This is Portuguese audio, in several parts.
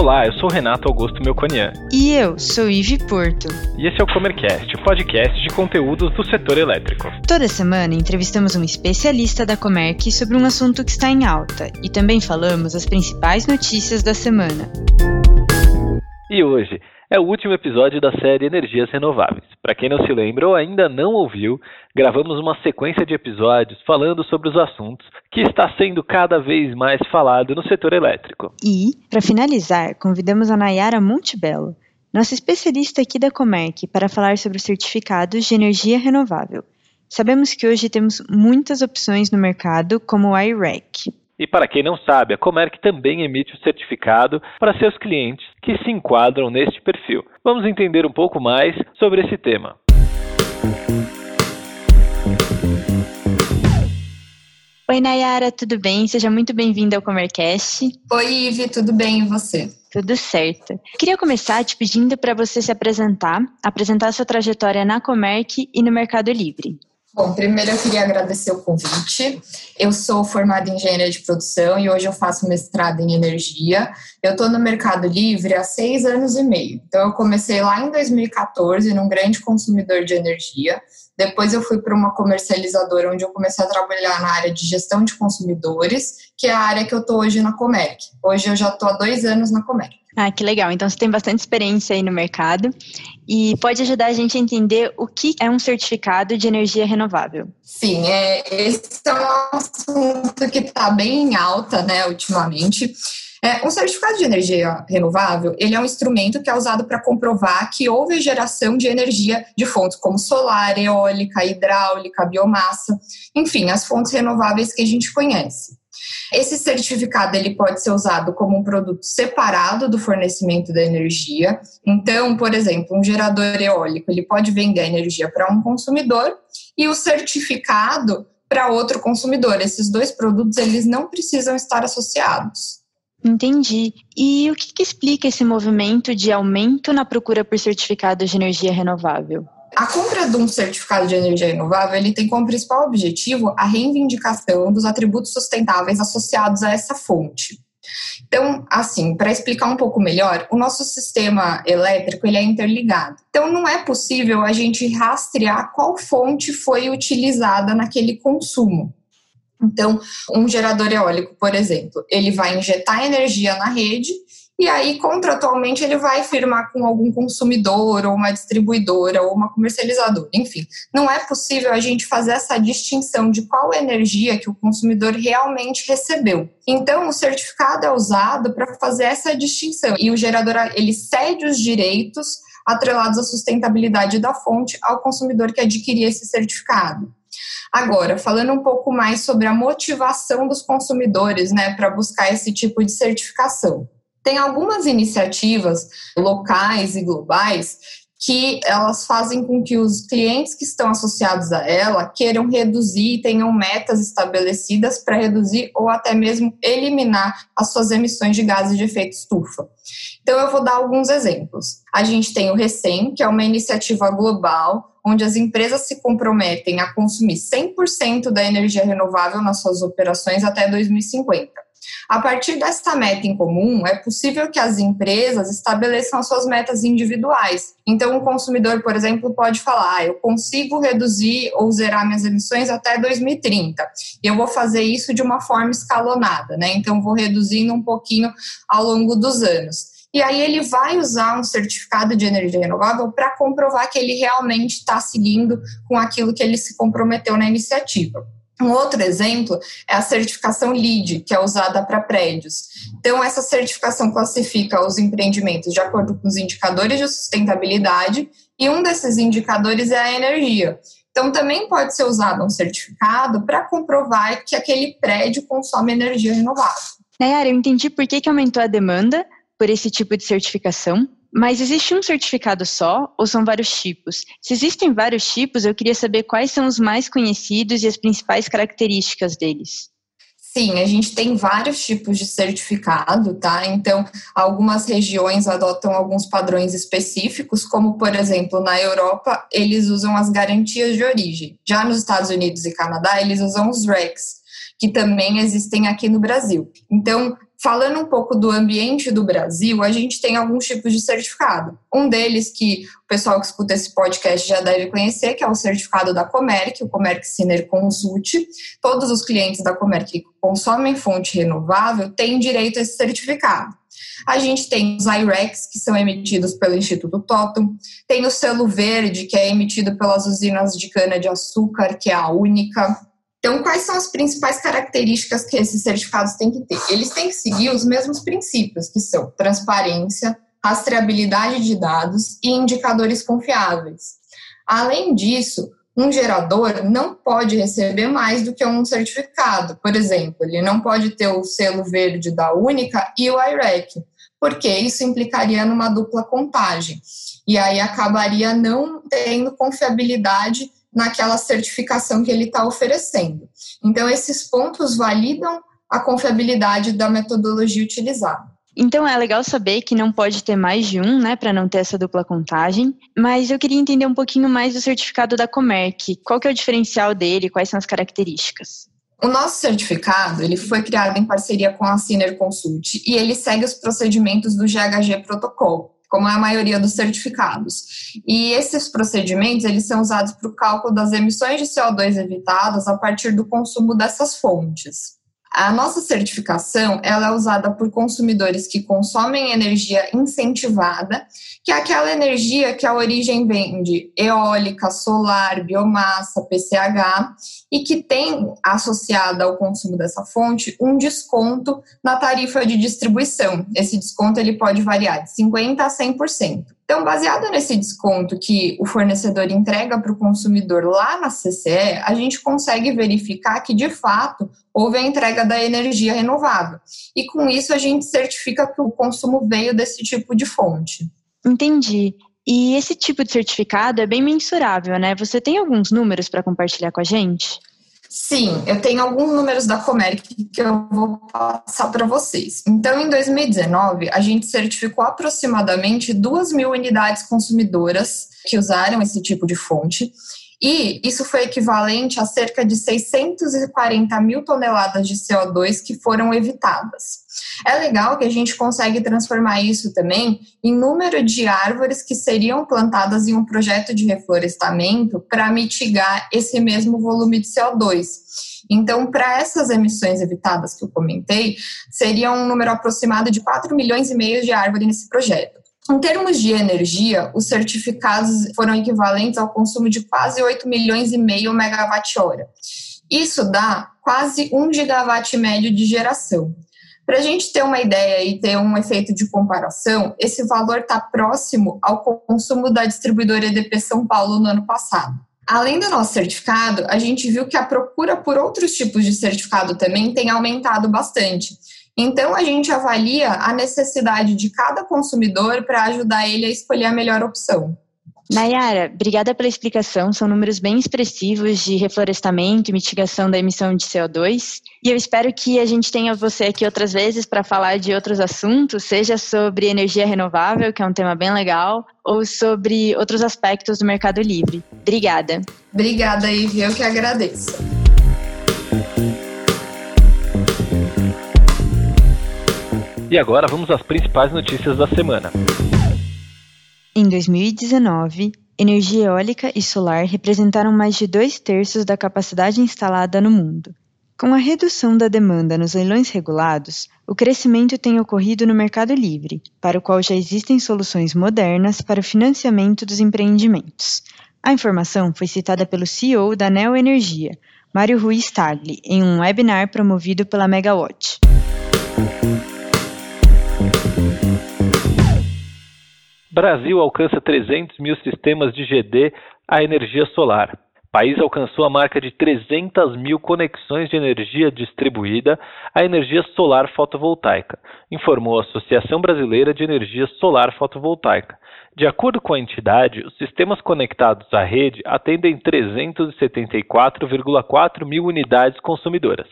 Olá, eu sou Renato Augusto Melconian. E eu sou Ive Porto. E esse é o Comercast, o podcast de conteúdos do setor elétrico. Toda semana entrevistamos um especialista da Comerc sobre um assunto que está em alta e também falamos as principais notícias da semana. E hoje é o último episódio da série Energias Renováveis. Para quem não se lembra ou ainda não ouviu, gravamos uma sequência de episódios falando sobre os assuntos que está sendo cada vez mais falado no setor elétrico. E, para finalizar, convidamos a Nayara Montebello, nossa especialista aqui da Comerc, para falar sobre os certificados de energia renovável. Sabemos que hoje temos muitas opções no mercado, como o iREC. E para quem não sabe, a Comerc também emite o certificado para seus clientes que se enquadram neste perfil. Vamos entender um pouco mais sobre esse tema. Oi, Nayara, tudo bem? Seja muito bem-vinda ao Comercast. Oi, Ive, tudo bem e você? Tudo certo. Queria começar te pedindo para você se apresentar, apresentar sua trajetória na Comerc e no Mercado Livre. Bom, primeiro eu queria agradecer o convite. Eu sou formada em engenharia de produção e hoje eu faço mestrado em energia. Eu estou no Mercado Livre há seis anos e meio. Então, eu comecei lá em 2014 num grande consumidor de energia. Depois, eu fui para uma comercializadora onde eu comecei a trabalhar na área de gestão de consumidores, que é a área que eu estou hoje na Comerc. Hoje eu já estou há dois anos na Comerc. Ah, que legal. Então você tem bastante experiência aí no mercado e pode ajudar a gente a entender o que é um certificado de energia renovável. Sim, é, esse é um assunto que está bem em alta, né, ultimamente. É, um certificado de energia renovável, ele é um instrumento que é usado para comprovar que houve geração de energia de fontes como solar, eólica, hidráulica, biomassa, enfim, as fontes renováveis que a gente conhece. Esse certificado ele pode ser usado como um produto separado do fornecimento da energia. Então, por exemplo, um gerador eólico ele pode vender energia para um consumidor e o certificado para outro consumidor. Esses dois produtos eles não precisam estar associados. Entendi. E o que, que explica esse movimento de aumento na procura por certificados de energia renovável? A compra de um certificado de energia renovável ele tem como principal objetivo a reivindicação dos atributos sustentáveis associados a essa fonte. Então, assim, para explicar um pouco melhor, o nosso sistema elétrico ele é interligado. Então, não é possível a gente rastrear qual fonte foi utilizada naquele consumo. Então, um gerador eólico, por exemplo, ele vai injetar energia na rede e aí, contratualmente, ele vai firmar com algum consumidor, ou uma distribuidora, ou uma comercializadora. Enfim, não é possível a gente fazer essa distinção de qual energia que o consumidor realmente recebeu. Então, o certificado é usado para fazer essa distinção. E o gerador, ele cede os direitos atrelados à sustentabilidade da fonte ao consumidor que adquirir esse certificado. Agora, falando um pouco mais sobre a motivação dos consumidores, né, para buscar esse tipo de certificação. Tem algumas iniciativas locais e globais que elas fazem com que os clientes que estão associados a ela queiram reduzir, tenham metas estabelecidas para reduzir ou até mesmo eliminar as suas emissões de gases de efeito estufa. Então, eu vou dar alguns exemplos. A gente tem o RECEM, que é uma iniciativa global onde as empresas se comprometem a consumir 100% da energia renovável nas suas operações até 2050. A partir dessa meta em comum, é possível que as empresas estabeleçam as suas metas individuais. Então, o consumidor, por exemplo, pode falar: ah, eu consigo reduzir ou zerar minhas emissões até 2030. E eu vou fazer isso de uma forma escalonada, né? Então, vou reduzindo um pouquinho ao longo dos anos. E aí ele vai usar um certificado de energia renovável para comprovar que ele realmente está seguindo com aquilo que ele se comprometeu na iniciativa. Um outro exemplo é a certificação LEED, que é usada para prédios. Então, essa certificação classifica os empreendimentos de acordo com os indicadores de sustentabilidade, e um desses indicadores é a energia. Então, também pode ser usado um certificado para comprovar que aquele prédio consome energia renovável. Nayara, eu entendi por que, que aumentou a demanda por esse tipo de certificação, mas existe um certificado só ou são vários tipos? Se existem vários tipos, eu queria saber quais são os mais conhecidos e as principais características deles. Sim, a gente tem vários tipos de certificado, tá? Então, algumas regiões adotam alguns padrões específicos, como, por exemplo, na Europa, eles usam as garantias de origem. Já nos Estados Unidos e Canadá, eles usam os RECs, que também existem aqui no Brasil. Então, falando um pouco do ambiente do Brasil, a gente tem alguns tipos de certificado. Um deles que o pessoal que escuta esse podcast já deve conhecer, que é o certificado da Comerc, o Comerc Siner Consult. Todos os clientes da Comerc que consomem fonte renovável têm direito a esse certificado. A gente tem os IREX, que são emitidos pelo Instituto Totum, tem o selo verde, que é emitido pelas usinas de cana-de-açúcar, que é a única. Então, quais são as principais características que esses certificados têm que ter? Eles têm que seguir os mesmos princípios, que são transparência, rastreabilidade de dados e indicadores confiáveis. Além disso, um gerador não pode receber mais do que um certificado. Por exemplo, ele não pode ter o selo verde da Única e o IREC, porque isso implicaria numa dupla contagem. E aí acabaria não tendo confiabilidade naquela certificação que ele está oferecendo. Então, esses pontos validam a confiabilidade da metodologia utilizada. Então é legal saber que não pode ter mais de um, né, para não ter essa dupla contagem. Mas eu queria entender um pouquinho mais do certificado da Comerc. Qual que é o diferencial dele? Quais são as características? O nosso certificado ele foi criado em parceria com a Ciner Consult e ele segue os procedimentos do GHG Protocol, como é a maioria dos certificados. E esses procedimentos eles são usados para o cálculo das emissões de CO2 evitadas a partir do consumo dessas fontes. A nossa certificação ela é usada por consumidores que consomem energia incentivada, que é aquela energia que a origem vem de eólica, solar, biomassa, PCH, e que tem associada ao consumo dessa fonte um desconto na tarifa de distribuição. Esse desconto ele pode variar de 50% a 100%. Então, baseado nesse desconto que o fornecedor entrega para o consumidor lá na CCE, a gente consegue verificar que, de fato, houve a entrega da energia renovável. E com isso, a gente certifica que o consumo veio desse tipo de fonte. Entendi. E esse tipo de certificado é bem mensurável, né? Você tem alguns números para compartilhar com a gente? Sim, eu tenho alguns números da Comerc que eu vou passar para vocês. Então, em 2019, a gente certificou aproximadamente 2 mil unidades consumidoras que usaram esse tipo de fonte e isso foi equivalente a cerca de 640 mil toneladas de CO2 que foram evitadas. É legal que a gente consegue transformar isso também em número de árvores que seriam plantadas em um projeto de reflorestamento para mitigar esse mesmo volume de CO2. Então, para essas emissões evitadas que eu comentei, seria um número aproximado de 4 milhões e meio de árvores nesse projeto. Em termos de energia, os certificados foram equivalentes ao consumo de quase 8 milhões e meio megawatt-hora. Isso dá quase 1 gigawatt médio de geração. Para a gente ter uma ideia e ter um efeito de comparação, esse valor está próximo ao consumo da distribuidora EDP São Paulo no ano passado. Além do nosso certificado, a gente viu que a procura por outros tipos de certificado também tem aumentado bastante. Então, a gente avalia a necessidade de cada consumidor para ajudar ele a escolher a melhor opção. Nayara, obrigada pela explicação. São números bem expressivos de reflorestamento e mitigação da emissão de CO2. E eu espero que a gente tenha você aqui outras vezes para falar de outros assuntos, seja sobre energia renovável, que é um tema bem legal, ou sobre outros aspectos do mercado livre. Obrigada. Obrigada, Ivy. Eu que agradeço. E agora vamos às principais notícias da semana. Em 2019, energia eólica e solar representaram mais de dois terços da capacidade instalada no mundo. Com a redução da demanda nos leilões regulados, o crescimento tem ocorrido no mercado livre, para o qual já existem soluções modernas para o financiamento dos empreendimentos. A informação foi citada pelo CEO da Neo Energia, Mário Ruiz Tagli, em um webinar promovido pela Megawatt. Brasil alcança 300 mil sistemas de GD à energia solar. País alcançou a marca de 300 mil conexões de energia distribuída à energia solar fotovoltaica, informou a Associação Brasileira de Energia Solar Fotovoltaica. De acordo com a entidade, os sistemas conectados à rede atendem 374,4 mil unidades consumidoras.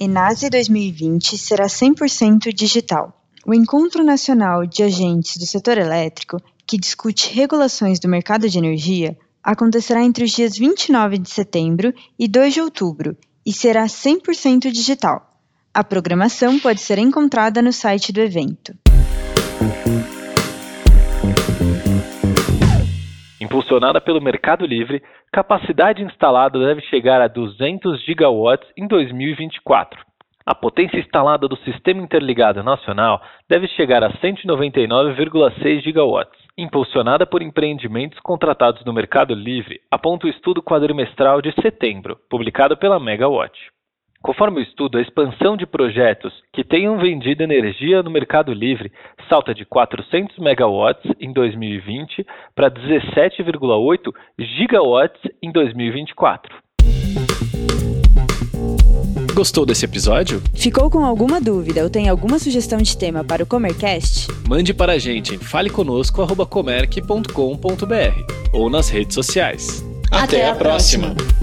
Enase 2020 será 100% digital. O Encontro Nacional de Agentes do Setor Elétrico, que discute regulações do mercado de energia, acontecerá entre os dias 29 de setembro e 2 de outubro e será 100% digital. A programação pode ser encontrada no site do evento. Impulsionada pelo Mercado Livre, capacidade instalada deve chegar a 200 gigawatts em 2024. A potência instalada do Sistema Interligado Nacional deve chegar a 199,6 gigawatts. Impulsionada por empreendimentos contratados no Mercado Livre, aponta o estudo quadrimestral de setembro, publicado pela Megawatt. Conforme o estudo, a expansão de projetos que tenham vendido energia no Mercado Livre salta de 400 megawatts em 2020 para 17,8 gigawatts em 2024. Gostou desse episódio? Ficou com alguma dúvida ou tem alguma sugestão de tema para o Comercast? Mande para a gente em faleconosco.comerc.com.br ou nas redes sociais. Até, Até a, próxima. próxima.